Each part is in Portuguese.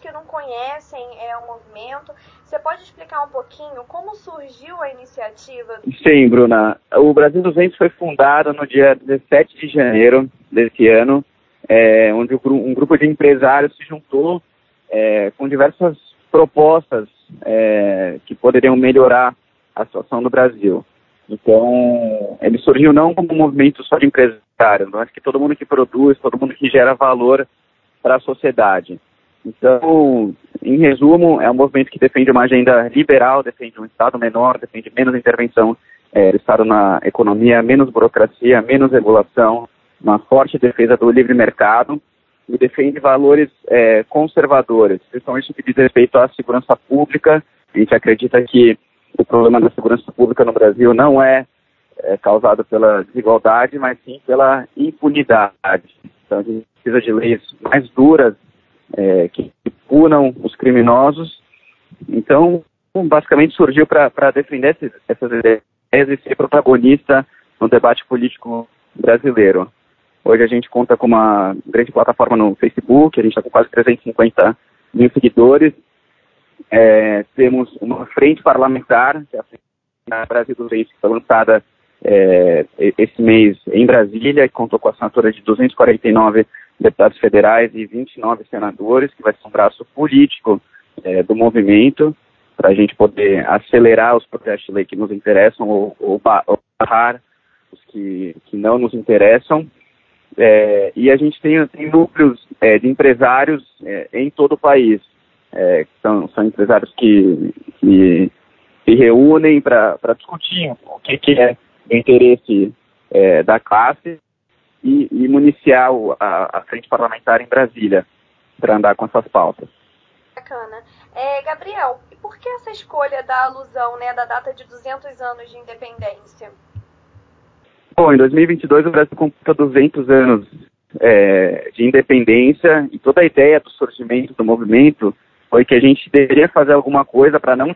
que não conhecem é, o movimento, você pode explicar um pouquinho como surgiu a iniciativa? Sim, Bruna. O Brasil 200 foi fundado no dia 17 de janeiro desse ano, é, onde um grupo de empresários se juntou é, com diversas propostas é, que poderiam melhorar a situação do Brasil. Então, ele surgiu não como um movimento só de empresários, mas que todo mundo que produz, todo mundo que gera valor para a sociedade. Então, em resumo, é um movimento que defende uma agenda liberal, defende um Estado menor, defende menos intervenção é, do Estado na economia, menos burocracia, menos regulação, uma forte defesa do livre mercado e defende valores é, conservadores, principalmente no que diz respeito à segurança pública. A gente acredita que o problema da segurança pública no Brasil não é, é causado pela desigualdade, mas sim pela impunidade. Então a gente precisa de leis mais duras é, que punam os criminosos. Então, basicamente surgiu para defender esses, essas ideias e ser protagonista no debate político brasileiro. Hoje a gente conta com uma grande plataforma no Facebook, a gente está com quase 350 mil seguidores. É, temos uma frente parlamentar, que é a Frente Brasil dos Reis, que foi lançada é, esse mês em Brasília, que contou com a assinatura de 249 deputados federais e 29 senadores, que vai ser um braço político é, do movimento, para a gente poder acelerar os projetos de lei que nos interessam ou, ou barrar os que, que não nos interessam. É, e a gente tem, tem núcleos é, de empresários é, em todo o país. É, são, são empresários que, que se reúnem para discutir o que, que é o interesse é, da classe e, e municiar o, a, a, frente parlamentar em Brasília para andar com essas pautas. Bacana. É, Gabriel, e por que essa escolha da alusão né, da data de 200 anos de independência? Bom, em 2022 o Brasil completa 200 anos é, de independência e toda a ideia do surgimento do movimento foi que a gente deveria fazer alguma coisa para não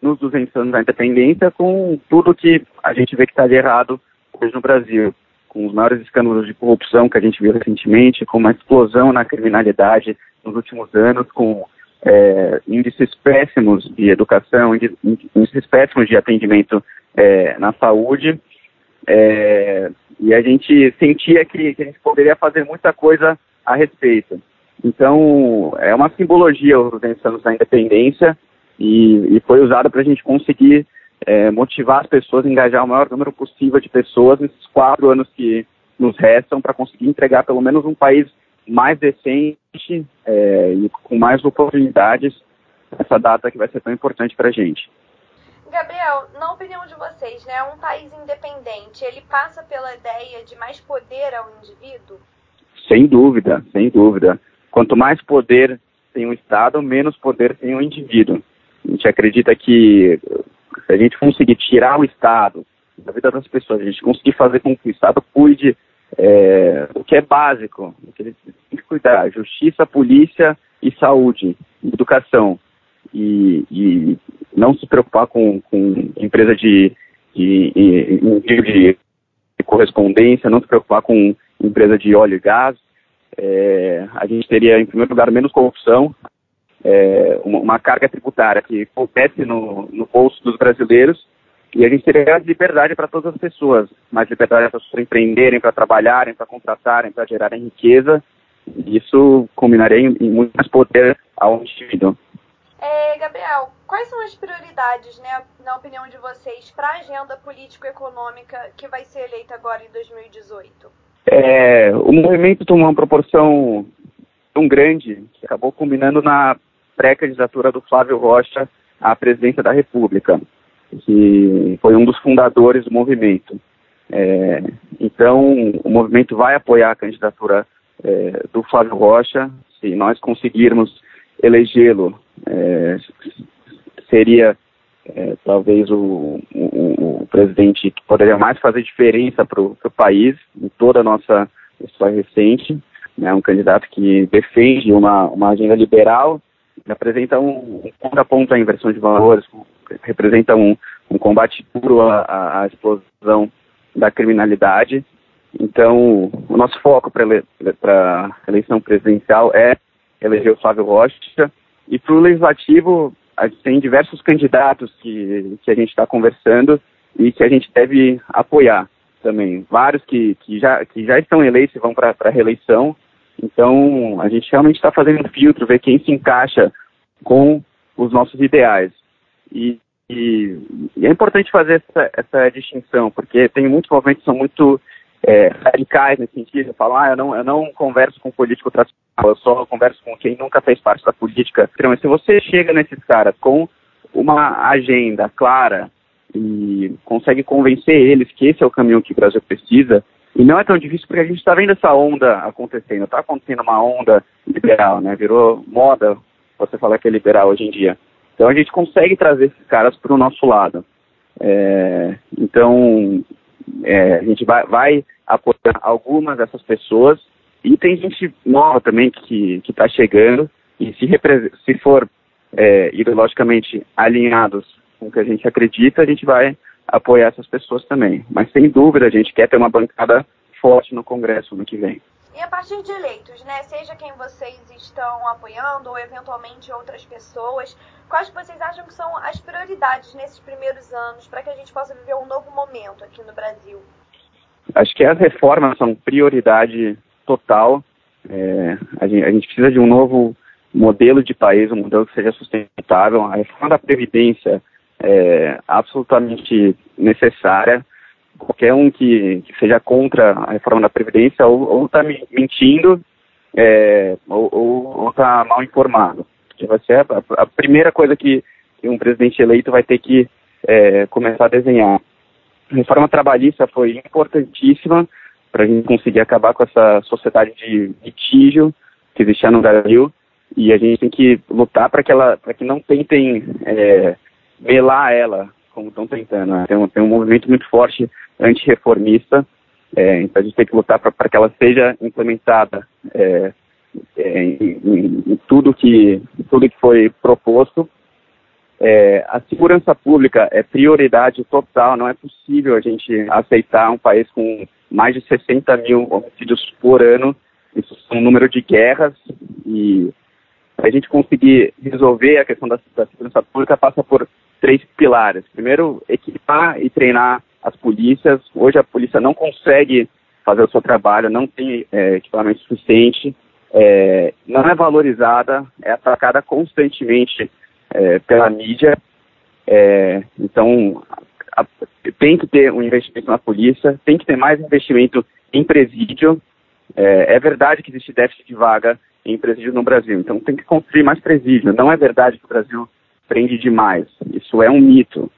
nos 200 anos da independência com tudo que a gente vê que está de errado hoje no Brasil. Com os maiores escândalos de corrupção que a gente viu recentemente, com uma explosão na criminalidade nos últimos anos, com é, índices péssimos de educação, índices péssimos de atendimento é, na saúde, é, e a gente sentia que, que, a gente poderia fazer muita coisa a respeito. Então, é uma simbologia os 200 anos da independência e, e foi usada para a gente conseguir é, motivar as pessoas engajar o maior número possível de pessoas nesses quatro anos que nos restam para conseguir entregar pelo menos um país mais decente é, e com mais oportunidades essa data que vai ser tão importante para a gente. Gabriel, na opinião de vocês, né, um país independente, ele passa pela ideia de mais poder ao indivíduo? Sem dúvida, sem dúvida. Quanto mais poder tem o Estado, menos poder tem o indivíduo. A gente acredita que se a gente conseguir tirar o Estado da vida das pessoas, a gente conseguir fazer com que o Estado cuide é, o que é básico, o que ele tem que cuidar, justiça, polícia e saúde, educação, e, e não se preocupar com, com empresa de, de, de, de, correspondência, não se preocupar com empresa de óleo e gás, é, a gente teria, em primeiro lugar, menos corrupção, é, uma, uma, carga tributária que compete no, no bolso dos brasileiros e a gente teria liberdade para todas as pessoas, mais liberdade para as pessoas empreenderem, para trabalharem, para contratarem, para gerarem riqueza. Isso combinaria em, em muito mais poder ao indivíduo. É, Gabriel, quais são as prioridades, né, na opinião de vocês, para a agenda político-econômica que vai ser eleita agora em 2018? É, o movimento tomou uma proporção tão grande que acabou combinando na pré-candidatura do Flávio Rocha à presidência da República, que foi um dos fundadores do movimento. É, então, o movimento vai apoiar a candidatura é, do Flávio Rocha. Se nós conseguirmos elegê-lo, é, seria é, talvez o, o, o, presidente que poderia mais fazer diferença para o país, em toda a nossa história recente. Né, um candidato que defende uma, uma agenda liberal apresenta um, um contraponto à inversão de valores, representa um, um combate puro à, à, explosão da criminalidade. Então, o nosso foco para a eleição presidencial é eleger o Flávio Rocha. E para o Legislativo, a gente tem diversos candidatos que, que a gente está conversando e que a gente deve apoiar também. Vários que, que, já, que já estão eleitos e vão para a reeleição. Então, a gente realmente está fazendo um filtro, ver quem se encaixa com os nossos ideais. E, e, e é importante fazer essa, essa, distinção, porque tem muitos movimentos que são muito é, radicais nesse sentido. Falam, ah, eu não, eu não converso com político tradicional, eu só converso com quem nunca fez parte da política. Mas se você chega nesses caras com uma agenda clara e consegue convencer eles que esse é o caminho que o Brasil precisa, e não é tão difícil porque a gente está vendo essa onda acontecendo, está acontecendo uma onda liberal, né? Virou moda você falar que é liberal hoje em dia. Então a gente consegue trazer esses caras para o nosso lado. É, então é, a gente vai, vai apoiar algumas dessas pessoas e tem gente nova também que está chegando e se, se for é, ideologicamente alinhados com o que a gente acredita, a gente vai apoiar essas pessoas também. Mas sem dúvida a gente quer ter uma bancada forte no Congresso no que vem. E a partir de eleitos, né, seja quem vocês estão apoiando ou eventualmente outras pessoas, quais vocês acham que são as prioridades nesses primeiros anos para que a gente possa viver um novo momento aqui no Brasil? Acho que as reformas são prioridade total. É, a, gente, a gente precisa de um novo modelo de país, um modelo que seja sustentável. A reforma da Previdência é absolutamente necessária qualquer um que, que, seja contra a reforma da Previdência ou está mentindo é, ou está mal informado. Vai ser a, a primeira coisa que, que, um presidente eleito vai ter que é, começar a desenhar. A reforma trabalhista foi importantíssima para a gente conseguir acabar com essa sociedade de litígio que existia no Brasil e a gente tem que lutar para que que não tentem é, melar ela como estão tentando. Né? Tem, um, tem um movimento muito forte antirreformista, é, então a gente tem que lutar para que ela seja implementada é, é, em, em, tudo que tudo que foi proposto. É, a segurança pública é prioridade total, não é possível a gente aceitar um país com mais de 60 mil homicídios por ano, isso é um número de guerras e a gente conseguir resolver a questão da, da segurança pública passa por três pilares. Primeiro, equipar e treinar as polícias. Hoje a polícia não consegue fazer o seu trabalho, não tem é, equipamento suficiente, é, não é valorizada, é atacada constantemente é, pela mídia. É, então, a, tem que ter um investimento na polícia, tem que ter mais investimento em presídio. É, é verdade que existe déficit de vaga em presídio no Brasil, então tem que construir mais presídio. Não é verdade que o Brasil prende demais. Isso é um mito.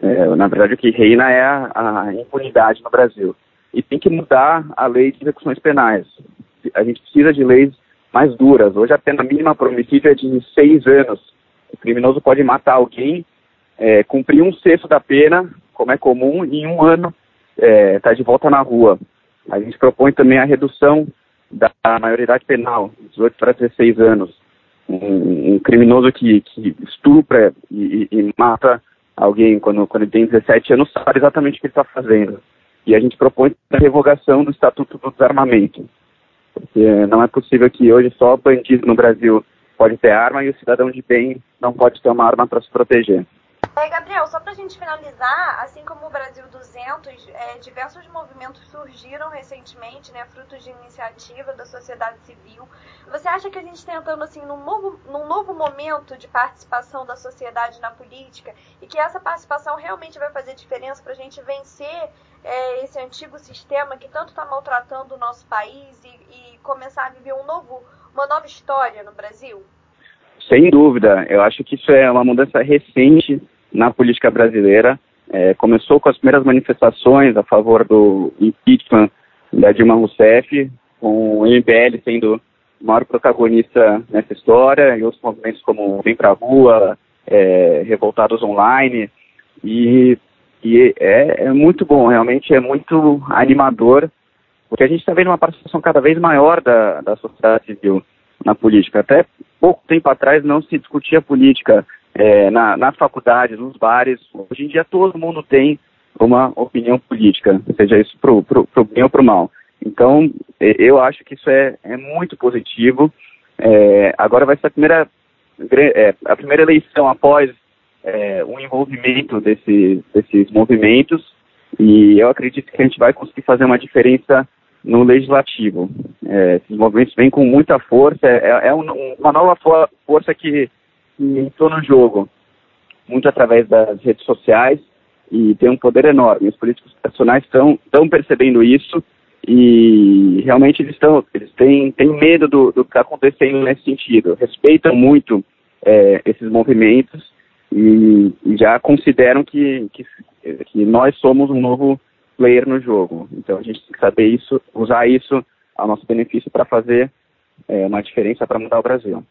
É, na verdade, o que reina é a, a, impunidade no Brasil. E tem que mudar a lei de execuções penais. A gente precisa de leis mais duras. Hoje a pena mínima homicídio é de seis anos. O criminoso pode matar alguém, é, cumprir um sexto da pena, como é comum, e em um ano está é, tá de volta na rua. A gente propõe também a redução da maioridade penal, 18 para 16 anos um, um criminoso que, que estupra e, e, mata alguém quando, quando ele tem 17 anos sabe exatamente o que ele está fazendo. E a gente propõe a revogação do Estatuto do Desarmamento. Porque não é possível que hoje só bandido no Brasil pode ter arma e o cidadão de bem não pode ter uma arma para se proteger. É, Gabriel, só para a gente finalizar, assim como o Brasil 200, é, diversos movimentos surgiram recentemente, né, frutos de iniciativa da sociedade civil. Você acha que a gente está entrando assim num novo, num novo momento de participação da sociedade na política e que essa participação realmente vai fazer diferença para a gente vencer é, esse antigo sistema que tanto está maltratando o nosso país e, e começar a viver um novo, uma nova história no Brasil? Sem dúvida, eu acho que isso é uma mudança recente na política brasileira. É, começou com as primeiras manifestações a favor do impeachment da Dilma Rousseff, com o MPL sendo o maior protagonista nessa história, e outros movimentos como Vem Pra Rua, é, Revoltados Online, e, e é, é, muito bom, realmente é muito animador, porque a gente está vendo uma participação cada vez maior da, da sociedade civil na política. Até pouco tempo atrás não se discutia política é, na, nas faculdades, nos bares. Hoje em dia todo mundo tem uma opinião política, seja isso para o bem ou para o mal. Então, eu acho que isso é, é muito positivo É, agora vai ser a primeira, é, a primeira eleição após é, o envolvimento desse, desses movimentos e eu acredito que a gente vai conseguir fazer uma diferença no legislativo. É, esses movimentos vêm com muita força, é, é um, uma nova for força que, que entrou no jogo, muito através das redes sociais e tem um poder enorme. Os políticos nacionais estão percebendo isso e realmente eles estão eles têm, têm medo do, do que está acontecendo nesse sentido. Respeitam muito é, esses movimentos e, e, já consideram que, que, que nós somos um novo player no jogo. Então a gente tem que saber isso, usar isso ao nosso benefício para fazer é, uma diferença para mudar o Brasil.